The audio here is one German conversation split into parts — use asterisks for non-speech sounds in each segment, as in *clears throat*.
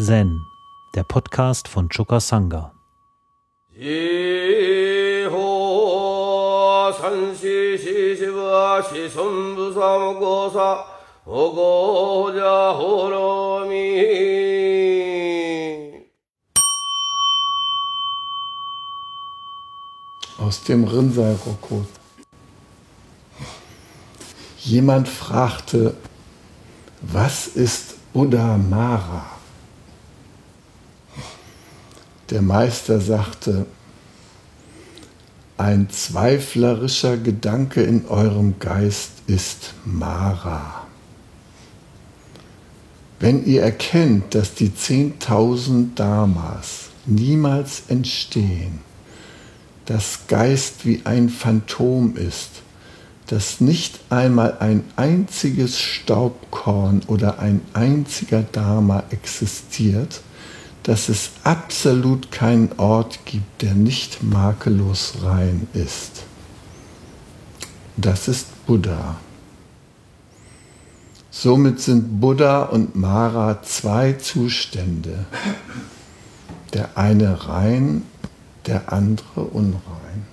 Zen, der Podcast von Choka Sangha. Aus dem Rinzai Roko. Jemand fragte, was ist Buddha Mara? Der Meister sagte, ein zweiflerischer Gedanke in eurem Geist ist Mara. Wenn ihr erkennt, dass die 10.000 Dharmas niemals entstehen, dass Geist wie ein Phantom ist, dass nicht einmal ein einziges Staubkorn oder ein einziger Dharma existiert, dass es absolut keinen Ort gibt, der nicht makellos rein ist. Das ist Buddha. Somit sind Buddha und Mara zwei Zustände. Der eine rein, der andere unrein.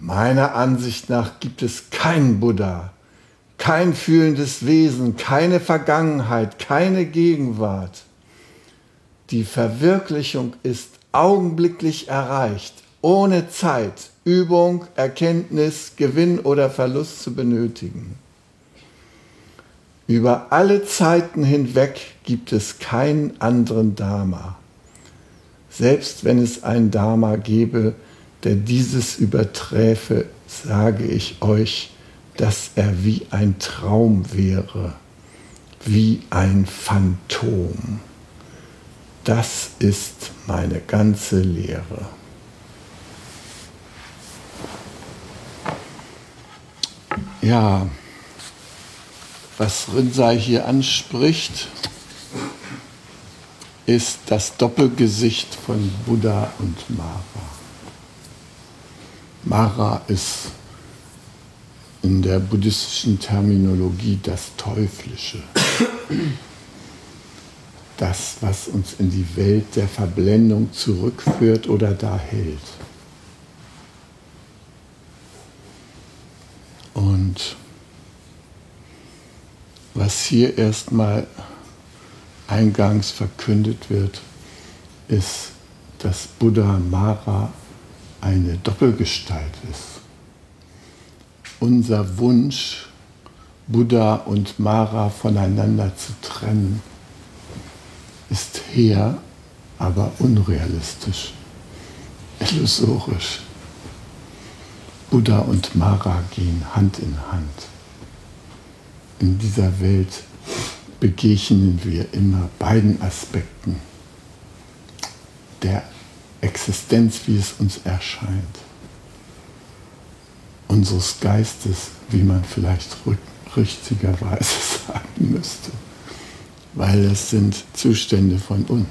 Meiner Ansicht nach gibt es keinen Buddha, kein fühlendes Wesen, keine Vergangenheit, keine Gegenwart. Die Verwirklichung ist augenblicklich erreicht, ohne Zeit, Übung, Erkenntnis, Gewinn oder Verlust zu benötigen. Über alle Zeiten hinweg gibt es keinen anderen Dharma. Selbst wenn es einen Dharma gäbe, der dieses überträfe, sage ich euch, dass er wie ein Traum wäre, wie ein Phantom. Das ist meine ganze Lehre. Ja, was Rinzai hier anspricht, ist das Doppelgesicht von Buddha und Mara. Mara ist in der buddhistischen Terminologie das Teuflische. Das, was uns in die Welt der Verblendung zurückführt oder da hält. Und was hier erstmal eingangs verkündet wird, ist, dass Buddha Mara eine Doppelgestalt ist unser Wunsch, Buddha und Mara voneinander zu trennen, ist her, aber unrealistisch, illusorisch. Buddha und Mara gehen Hand in Hand. In dieser Welt begegnen wir immer beiden Aspekten der Existenz, wie es uns erscheint unseres Geistes, wie man vielleicht richtigerweise *laughs* sagen müsste, weil es sind Zustände von uns.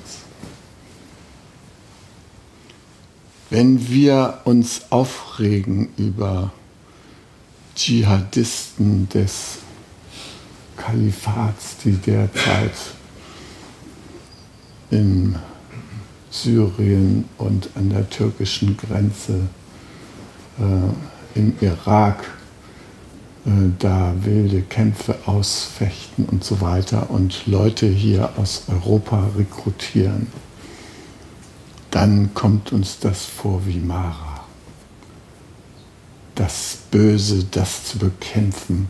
Wenn wir uns aufregen über Dschihadisten des Kalifats, die derzeit in Syrien und an der türkischen Grenze äh, im Irak äh, da wilde Kämpfe ausfechten und so weiter und Leute hier aus Europa rekrutieren, dann kommt uns das vor wie Mara. Das Böse, das zu bekämpfen,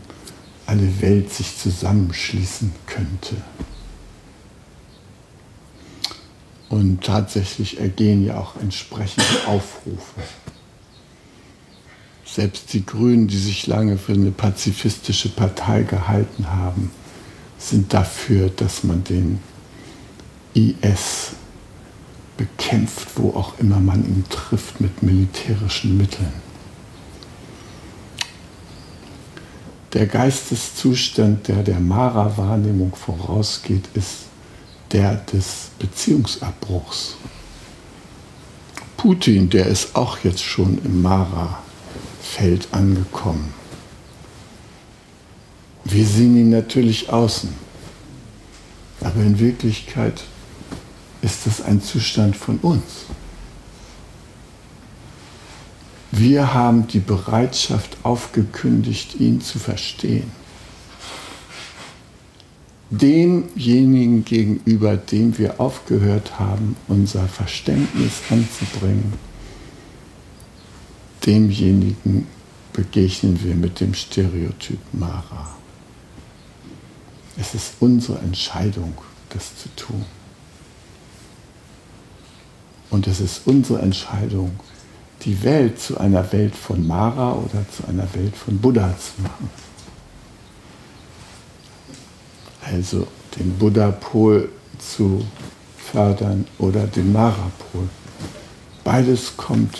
alle Welt sich zusammenschließen könnte. Und tatsächlich ergehen ja auch entsprechende Aufrufe. Selbst die Grünen, die sich lange für eine pazifistische Partei gehalten haben, sind dafür, dass man den IS bekämpft, wo auch immer man ihn trifft, mit militärischen Mitteln. Der Geisteszustand, der der Mara-Wahrnehmung vorausgeht, ist der des Beziehungsabbruchs. Putin, der ist auch jetzt schon im Mara Feld angekommen. Wir sehen ihn natürlich außen. Aber in Wirklichkeit ist das ein Zustand von uns. Wir haben die Bereitschaft aufgekündigt, ihn zu verstehen. Demjenigen gegenüber, dem wir aufgehört haben, unser Verständnis anzubringen, demjenigen begegnen wir mit dem Stereotyp Mara. Es ist unsere Entscheidung, das zu tun. Und es ist unsere Entscheidung, die Welt zu einer Welt von Mara oder zu einer Welt von Buddha zu machen. Also den Buddha-Pol zu fördern oder den Mara-Pol. Beides kommt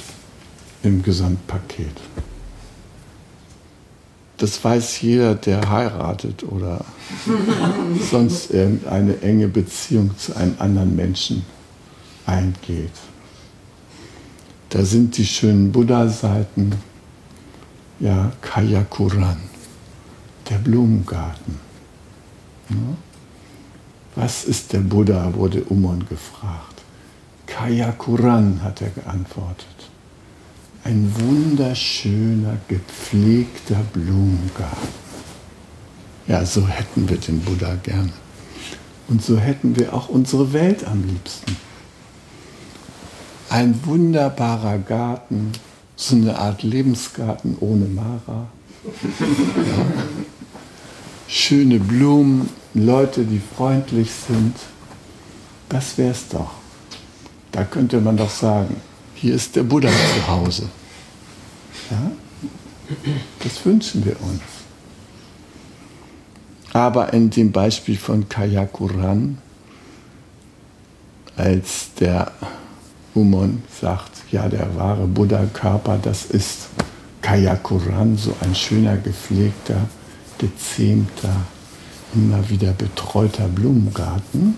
im Gesamtpaket. Das weiß jeder, der heiratet oder *laughs* sonst irgendeine enge Beziehung zu einem anderen Menschen eingeht. Da sind die schönen Buddha-Seiten, ja, Kayakuran, der Blumengarten. Ja? Was ist der Buddha, wurde Umon gefragt. Kayakuran, hat er geantwortet. Ein wunderschöner, gepflegter Blumengarten. Ja, so hätten wir den Buddha gerne. Und so hätten wir auch unsere Welt am liebsten ein wunderbarer Garten, so eine Art Lebensgarten ohne Mara. Ja. Schöne Blumen, Leute, die freundlich sind. Das wäre es doch. Da könnte man doch sagen, hier ist der Buddha *clears throat* zu Hause. Ja? Das wünschen wir uns. Aber in dem Beispiel von Kayakuran, als der Humon sagt, ja, der wahre Buddha-Körper, das ist Kayakuran, so ein schöner, gepflegter, gezähmter, immer wieder betreuter Blumengarten.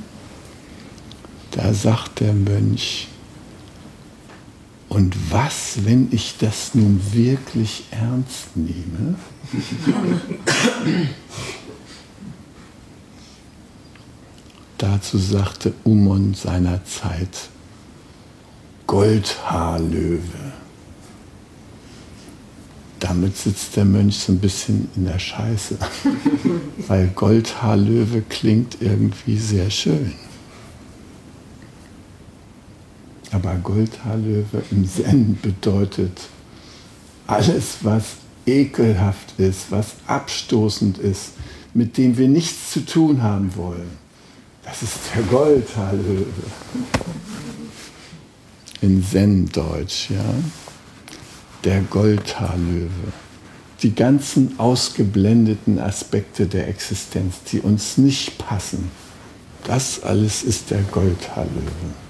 Da sagt der Mönch, und was, wenn ich das nun wirklich ernst nehme? *clears throat* Dazu sagte Umon seinerzeit, Goldhaarlöwe. Damit sitzt der Mönch so ein bisschen in der Scheiße, *laughs* weil Goldhaarlöwe klingt irgendwie sehr schön. Aber Goldhaarlöwe im Zen bedeutet alles, was ekelhaft ist, was abstoßend ist, mit dem wir nichts zu tun haben wollen. Das ist der Goldhaarlöwe in Zen-Deutsch, ja, der Goldhaarlöwe. Die ganzen ausgeblendeten Aspekte der Existenz, die uns nicht passen, das alles ist der Goldhaarlöwe.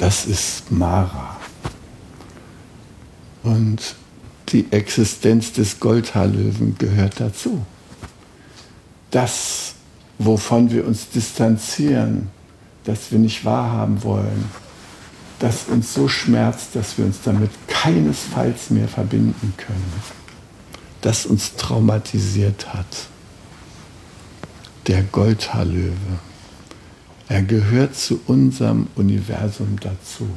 Das ist Mara. Und die Existenz des Goldhaarlöwen gehört dazu. Das, wovon wir uns distanzieren, das wir nicht wahrhaben wollen, das uns so schmerzt, dass wir uns damit keinesfalls mehr verbinden können, das uns traumatisiert hat. Der Goldhaarlöwe. Er gehört zu unserem Universum dazu.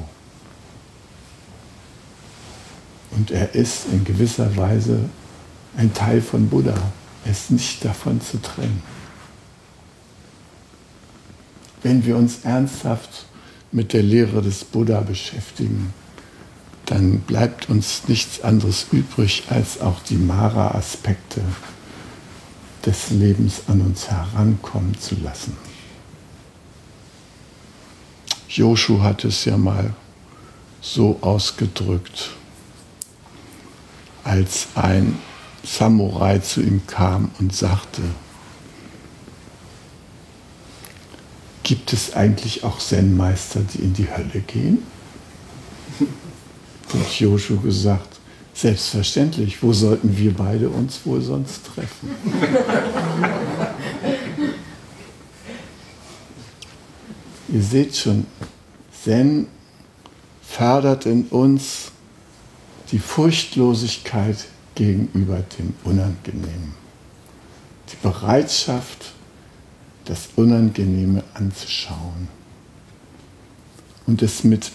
Und er ist in gewisser Weise ein Teil von Buddha. Er ist nicht davon zu trennen. Wenn wir uns ernsthaft mit der Lehre des Buddha beschäftigen, dann bleibt uns nichts anderes übrig, als auch die Mara-Aspekte des Lebens an uns herankommen zu lassen. Joshu hat es ja mal so ausgedrückt, als ein Samurai zu ihm kam und sagte, Gibt es eigentlich auch Zen-Meister, die in die Hölle gehen? *laughs* Und Joshu gesagt, selbstverständlich, wo sollten wir beide uns wohl sonst treffen? *laughs* Ihr seht schon, Zen fördert in uns die Furchtlosigkeit gegenüber dem Unangenehmen. Die Bereitschaft, das Unangenehme anzuschauen und es mit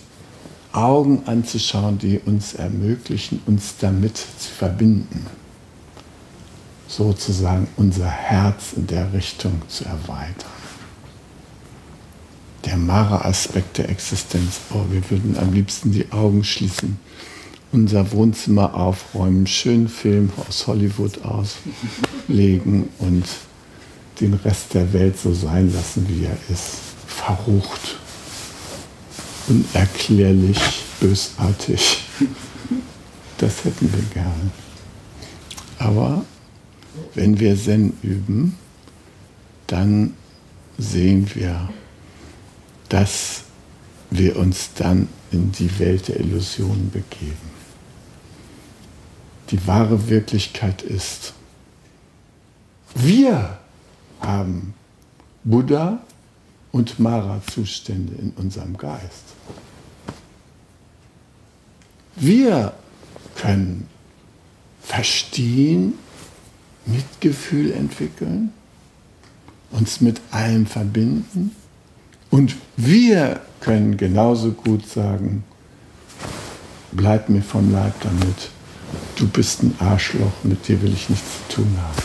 Augen anzuschauen, die uns ermöglichen, uns damit zu verbinden. Sozusagen unser Herz in der Richtung zu erweitern. Der Mara-Aspekt der Existenz. Oh, wir würden am liebsten die Augen schließen, unser Wohnzimmer aufräumen, schönen Film aus Hollywood auslegen und den Rest der Welt so sein lassen, wie er ist. Verrucht unerklärlich bösartig. Das hätten wir gerne. Aber wenn wir Zen üben, dann sehen wir, dass wir uns dann in die Welt der Illusionen begeben. Die wahre Wirklichkeit ist, wir haben Buddha und Mara-Zustände in unserem Geist. Wir können verstehen, Mitgefühl entwickeln, uns mit allem verbinden und wir können genauso gut sagen, bleib mir vom Leib damit, du bist ein Arschloch, mit dir will ich nichts zu tun haben.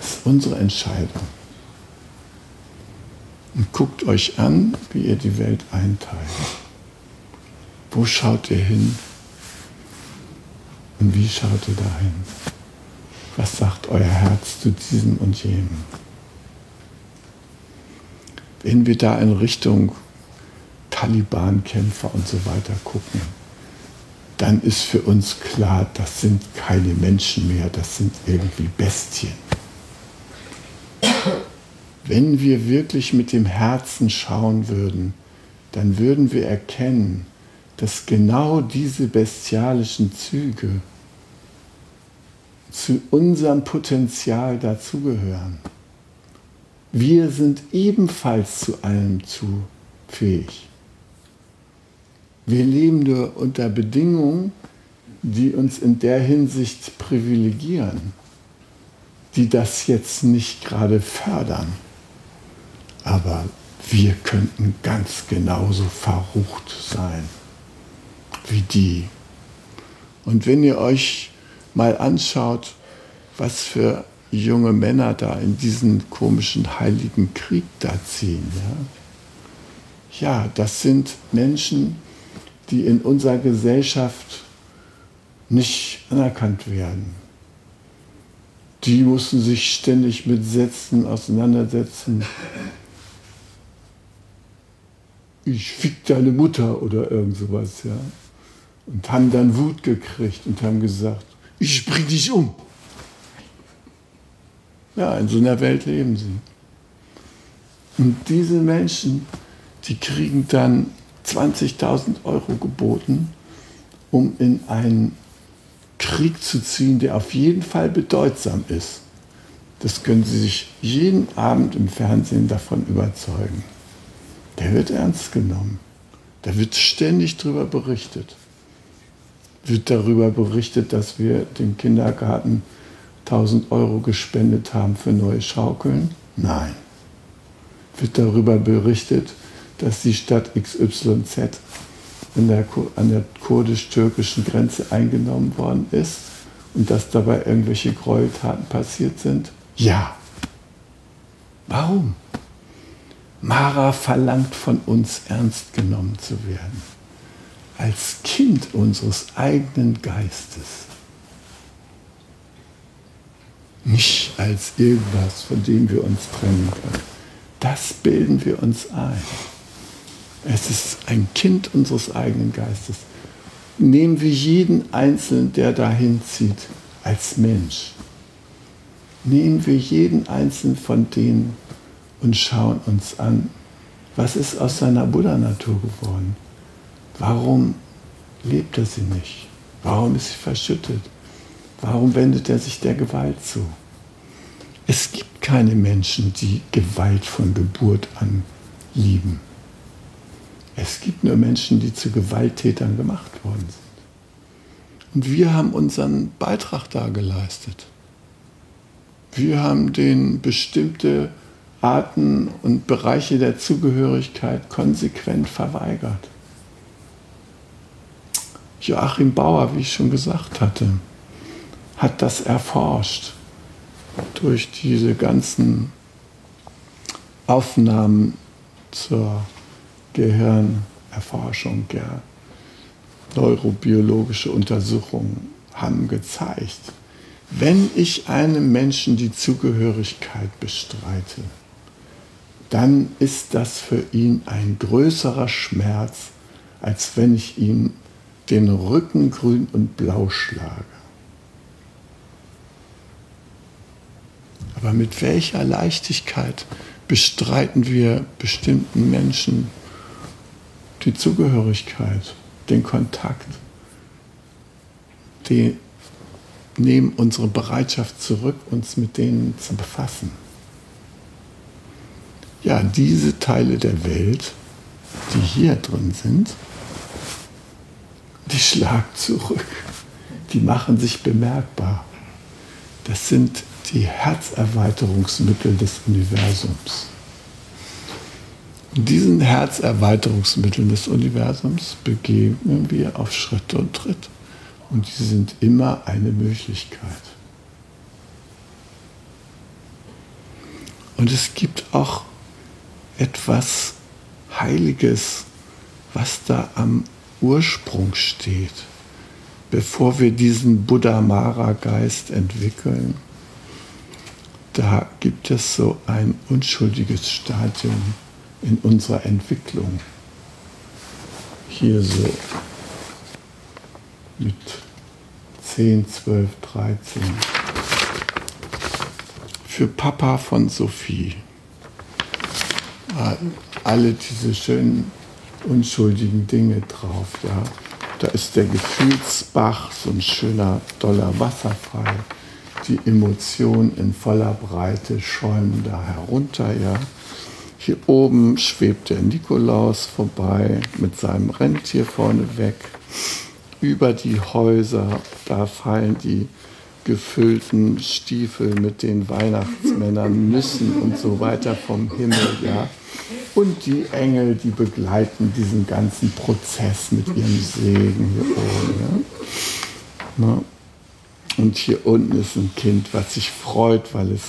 Das ist unsere Entscheidung. Und guckt euch an, wie ihr die Welt einteilt. Wo schaut ihr hin? Und wie schaut ihr dahin? Was sagt euer Herz zu diesem und jenem? Wenn wir da in Richtung Taliban-Kämpfer und so weiter gucken, dann ist für uns klar, das sind keine Menschen mehr, das sind irgendwie Bestien. Wenn wir wirklich mit dem Herzen schauen würden, dann würden wir erkennen, dass genau diese bestialischen Züge zu unserem Potenzial dazugehören. Wir sind ebenfalls zu allem zu fähig. Wir leben nur unter Bedingungen, die uns in der Hinsicht privilegieren, die das jetzt nicht gerade fördern. Aber wir könnten ganz genauso verrucht sein wie die. Und wenn ihr euch mal anschaut, was für junge Männer da in diesen komischen heiligen Krieg da ziehen, ja, ja das sind Menschen, die in unserer Gesellschaft nicht anerkannt werden. Die mussten sich ständig mit Sätzen auseinandersetzen. Ich fick deine Mutter oder irgend sowas, ja und haben dann Wut gekriegt und haben gesagt, ich bring dich um. Ja, in so einer Welt leben sie. Und diese Menschen, die kriegen dann 20.000 Euro geboten, um in einen Krieg zu ziehen, der auf jeden Fall bedeutsam ist. Das können Sie sich jeden Abend im Fernsehen davon überzeugen. Der wird ernst genommen. Da wird ständig darüber berichtet wird darüber berichtet, dass wir dem Kindergarten 1000 Euro gespendet haben für neue Schaukeln? Nein. Wird darüber berichtet, dass die Stadt XYZ der, an der kurdisch-türkischen Grenze eingenommen worden ist und dass dabei irgendwelche Gräueltaten passiert sind? Ja. Warum? Mara verlangt von uns, ernst genommen zu werden als Kind unseres eigenen Geistes. Nicht als irgendwas, von dem wir uns trennen können. Das bilden wir uns ein. Es ist ein Kind unseres eigenen Geistes. Nehmen wir jeden Einzelnen, der dahin zieht, als Mensch. Nehmen wir jeden Einzelnen von denen und schauen uns an, was ist aus seiner Buddha-Natur geworden? Warum lebt er sie nicht? Warum ist sie verschüttet? Warum wendet er sich der Gewalt zu? Es gibt keine Menschen, die Gewalt von Geburt an lieben. Es gibt nur Menschen, die zu Gewalttätern gemacht worden sind. Und wir haben unseren Beitrag da geleistet. Wir haben denen bestimmte Arten und Bereiche der Zugehörigkeit konsequent verweigert. Joachim Bauer, wie ich schon gesagt hatte, hat das erforscht durch diese ganzen Aufnahmen zur Gehirnerforschung, ja, neurobiologische Untersuchungen haben gezeigt, wenn ich einem Menschen die Zugehörigkeit bestreite, dann ist das für ihn ein größerer Schmerz, als wenn ich ihm den Rücken grün und blau schlage. Aber mit welcher Leichtigkeit bestreiten wir bestimmten Menschen die Zugehörigkeit, den Kontakt, die nehmen unsere Bereitschaft zurück, uns mit denen zu befassen. Ja, diese Teile der Welt, die hier drin sind, die schlagen zurück, die machen sich bemerkbar. Das sind die Herzerweiterungsmittel des Universums. Und diesen Herzerweiterungsmitteln des Universums begegnen wir auf Schritt und Tritt. Und die sind immer eine Möglichkeit. Und es gibt auch etwas Heiliges, was da am Ursprung steht, bevor wir diesen Buddha-Mara-Geist entwickeln da gibt es so ein unschuldiges Stadium in unserer Entwicklung. Hier so mit 10, 12, 13. Für Papa von Sophie. Alle diese schönen, unschuldigen Dinge drauf. Ja. Da ist der Gefühlsbach, so ein schöner, doller Wasserfall die Emotionen in voller Breite schäumen da herunter. Ja. Hier oben schwebt der Nikolaus vorbei mit seinem Rentier vorne weg. Über die Häuser, da fallen die gefüllten Stiefel mit den Weihnachtsmännern, Nüssen und so weiter vom Himmel. Ja. Und die Engel, die begleiten diesen ganzen Prozess mit ihrem Segen hier oben. Ja. Und hier unten ist ein Kind, was sich freut, weil es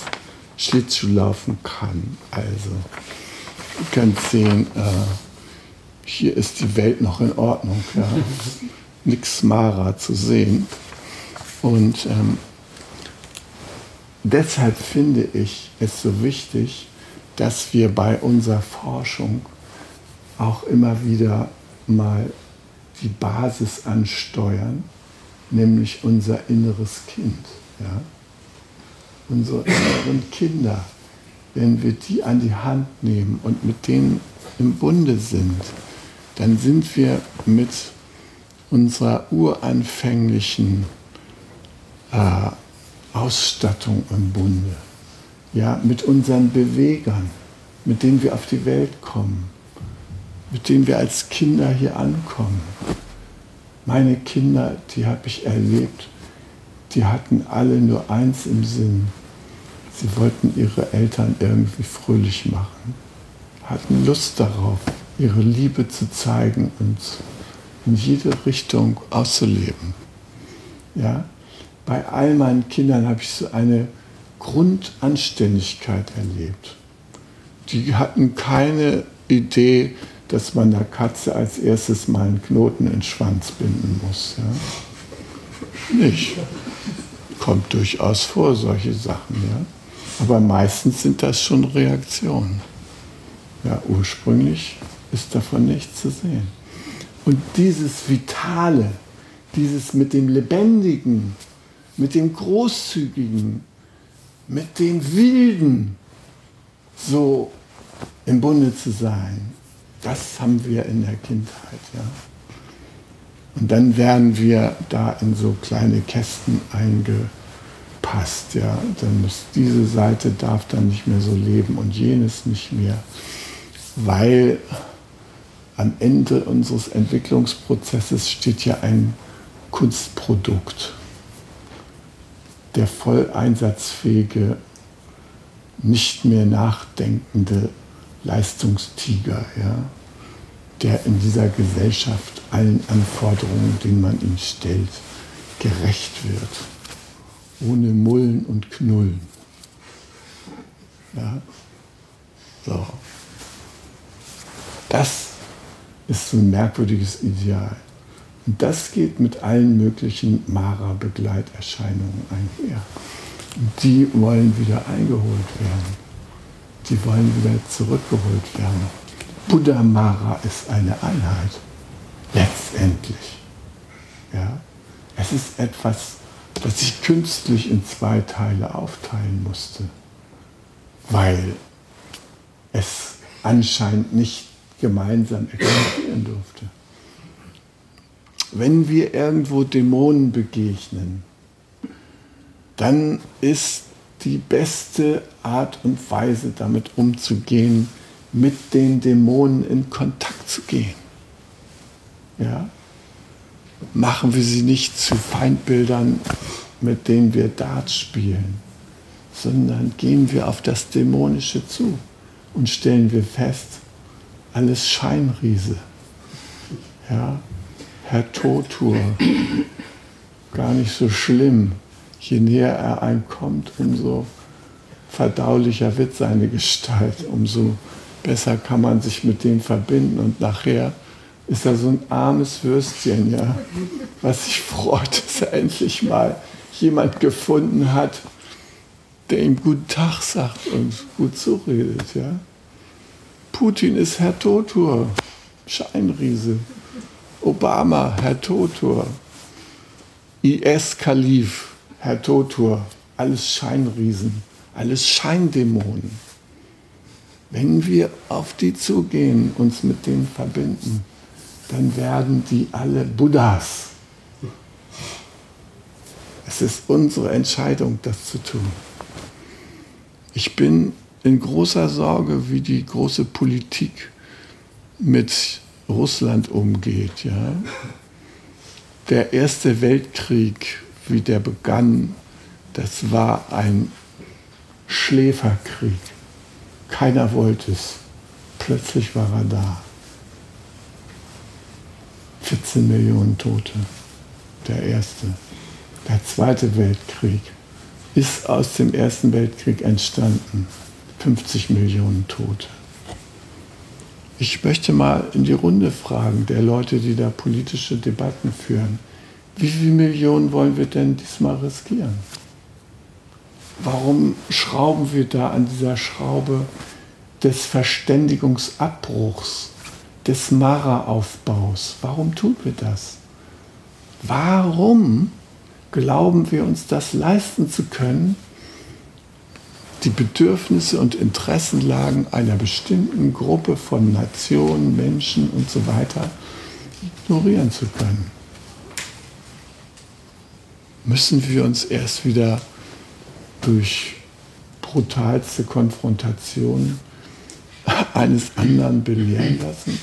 Schlittschuh laufen kann. Also, ihr könnt sehen, äh, hier ist die Welt noch in Ordnung. Ja. *laughs* Nix Mara zu sehen. Und ähm, deshalb finde ich es so wichtig, dass wir bei unserer Forschung auch immer wieder mal die Basis ansteuern nämlich unser inneres Kind. Ja? Unsere inneren Kinder, wenn wir die an die Hand nehmen und mit denen im Bunde sind, dann sind wir mit unserer uranfänglichen äh, Ausstattung im Bunde. Ja, mit unseren Bewegern, mit denen wir auf die Welt kommen, mit denen wir als Kinder hier ankommen. Meine Kinder, die habe ich erlebt, die hatten alle nur eins im Sinn. Sie wollten ihre Eltern irgendwie fröhlich machen, hatten Lust darauf, ihre Liebe zu zeigen und in jede Richtung auszuleben. Ja? Bei all meinen Kindern habe ich so eine Grundanständigkeit erlebt. Die hatten keine Idee, dass man der Katze als erstes mal einen Knoten in den Schwanz binden muss. Ja? Nicht. Kommt durchaus vor, solche Sachen. Ja? Aber meistens sind das schon Reaktionen. Ja, ursprünglich ist davon nichts zu sehen. Und dieses Vitale, dieses mit dem Lebendigen, mit dem Großzügigen, mit dem Wilden so im Bunde zu sein, das haben wir in der Kindheit. Ja. Und dann werden wir da in so kleine Kästen eingepasst. Ja. Dann muss diese Seite darf dann nicht mehr so leben und jenes nicht mehr, weil am Ende unseres Entwicklungsprozesses steht ja ein Kunstprodukt, der voll einsatzfähige nicht mehr nachdenkende Leistungstiger, ja, der in dieser Gesellschaft allen Anforderungen, denen man ihm stellt, gerecht wird. Ohne Mullen und Knullen. Ja? So. Das ist so ein merkwürdiges Ideal. Und das geht mit allen möglichen Mara-Begleiterscheinungen einher. Und die wollen wieder eingeholt werden. Die wollen wieder zurückgeholt werden. Buddha Mara ist eine Einheit. Letztendlich. Ja? Es ist etwas, das ich künstlich in zwei Teile aufteilen musste, weil es anscheinend nicht gemeinsam existieren durfte. Wenn wir irgendwo Dämonen begegnen, dann ist die beste Art und Weise, damit umzugehen, mit den Dämonen in Kontakt zu gehen. Ja? Machen wir sie nicht zu Feindbildern, mit denen wir Dart spielen, sondern gehen wir auf das Dämonische zu und stellen wir fest, alles Scheinriese. Ja? Herr Totur, gar nicht so schlimm. Je näher er einkommt, umso verdaulicher wird seine Gestalt, umso besser kann man sich mit dem verbinden und nachher ist er so ein armes Würstchen, ja, was sich freut, *laughs* dass er endlich mal jemand gefunden hat, der ihm guten Tag sagt und gut zuredet, ja. Putin ist Herr Totur, Scheinriese. Obama, Herr Totur. IS-Kalif, Herr Totur. Alles Scheinriesen, alles Scheindämonen. Wenn wir auf die zugehen, uns mit denen verbinden, dann werden die alle Buddhas. Es ist unsere Entscheidung, das zu tun. Ich bin in großer Sorge, wie die große Politik mit Russland umgeht. Ja? Der Erste Weltkrieg, wie der begann, das war ein Schläferkrieg. Keiner wollte es. Plötzlich war er da. 14 Millionen Tote, der erste. Der Zweite Weltkrieg ist aus dem Ersten Weltkrieg entstanden. 50 Millionen Tote. Ich möchte mal in die Runde fragen, der Leute, die da politische Debatten führen. Wie viele Millionen wollen wir denn diesmal riskieren? Warum schrauben wir da an dieser Schraube des Verständigungsabbruchs? des Mara-Aufbaus. Warum tun wir das? Warum glauben wir uns das leisten zu können, die Bedürfnisse und Interessenlagen einer bestimmten Gruppe von Nationen, Menschen und so weiter ignorieren zu können? Müssen wir uns erst wieder durch brutalste Konfrontation eines anderen belehren lassen?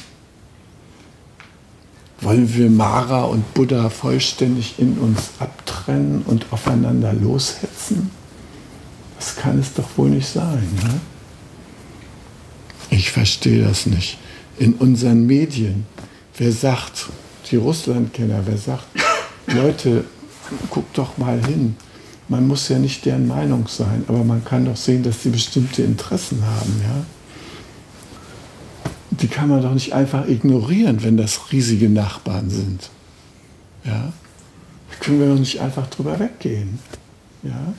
Wollen wir Mara und Buddha vollständig in uns abtrennen und aufeinander loshetzen? Das kann es doch wohl nicht sein. Ne? Ich verstehe das nicht. In unseren Medien, wer sagt, die Russlandkenner, wer sagt, Leute, guckt doch mal hin. Man muss ja nicht deren Meinung sein, aber man kann doch sehen, dass sie bestimmte Interessen haben. Ja? die kann man doch nicht einfach ignorieren, wenn das riesige Nachbarn sind. Ja? Da können wir doch nicht einfach drüber weggehen. Ja?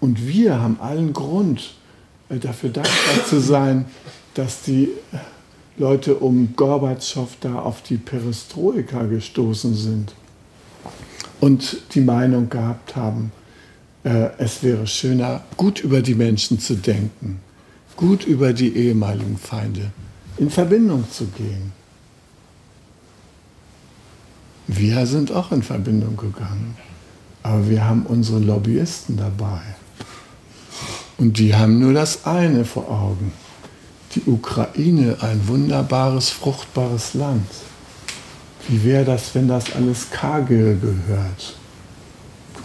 Und wir haben allen Grund, äh, dafür dankbar zu sein, dass die Leute um Gorbatschow da auf die Perestroika gestoßen sind und die Meinung gehabt haben, äh, es wäre schöner, gut über die Menschen zu denken gut über die ehemaligen Feinde in Verbindung zu gehen. Wir sind auch in Verbindung gegangen, aber wir haben unsere Lobbyisten dabei. Und die haben nur das eine vor Augen. Die Ukraine, ein wunderbares, fruchtbares Land. Wie wäre das, wenn das alles Kargil gehört?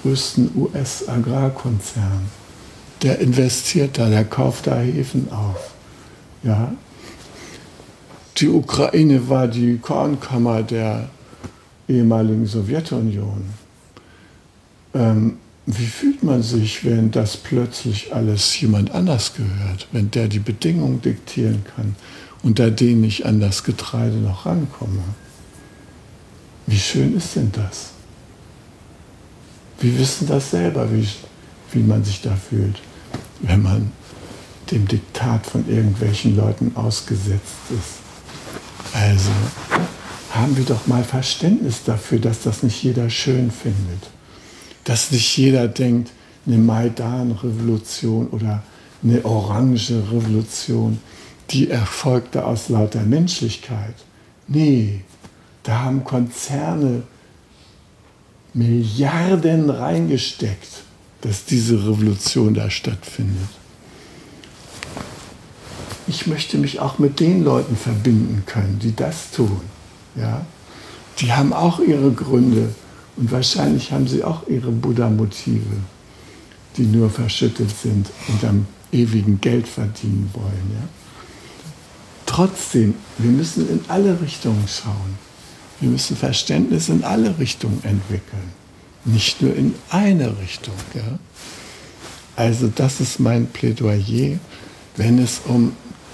größten US-Agrarkonzern. Der investiert da, der kauft da Häfen auf. Ja. Die Ukraine war die Kornkammer der ehemaligen Sowjetunion. Ähm, wie fühlt man sich, wenn das plötzlich alles jemand anders gehört, wenn der die Bedingungen diktieren kann, unter denen ich an das Getreide noch rankomme? Wie schön ist denn das? Wir wissen das selber, wie, wie man sich da fühlt, wenn man dem Diktat von irgendwelchen Leuten ausgesetzt ist. Also haben wir doch mal Verständnis dafür, dass das nicht jeder schön findet. Dass nicht jeder denkt, eine Maidan-Revolution oder eine orange Revolution, die erfolgte aus lauter Menschlichkeit. Nee, da haben Konzerne Milliarden reingesteckt, dass diese Revolution da stattfindet. Ich möchte mich auch mit den Leuten verbinden können, die das tun. Ja? Die haben auch ihre Gründe und wahrscheinlich haben sie auch ihre Buddha-Motive, die nur verschüttet sind und am ewigen Geld verdienen wollen. Ja? Trotzdem, wir müssen in alle Richtungen schauen. Wir müssen Verständnis in alle Richtungen entwickeln, nicht nur in eine Richtung. Ja? Also das ist mein Plädoyer, wenn es um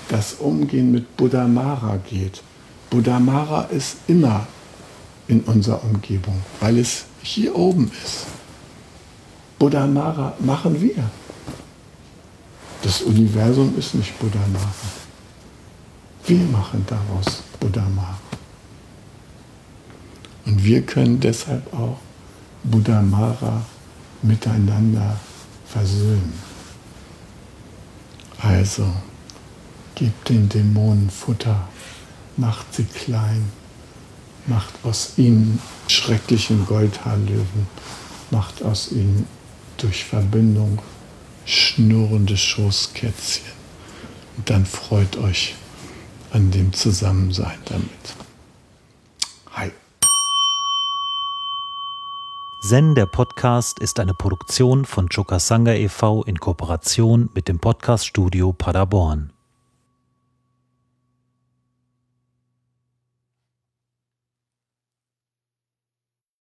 das Umgehen mit Buddha Mara geht. Buddha Mara ist immer in unserer Umgebung, weil es hier oben ist. Buddha Mara machen wir. Das Universum ist nicht Buddha Mara. Wir machen daraus Buddha Mara. Und wir können deshalb auch Buddha Mara miteinander versöhnen. Also, gebt den Dämonen Futter, macht sie klein, macht aus ihnen schrecklichen Goldhaarlöwen, macht aus ihnen durch Verbindung schnurrende Schoßkätzchen. Und dann freut euch an dem Zusammensein damit. Hi. Zen, der Podcast, ist eine Produktion von Chokasanga e.V. in Kooperation mit dem Podcaststudio Paderborn.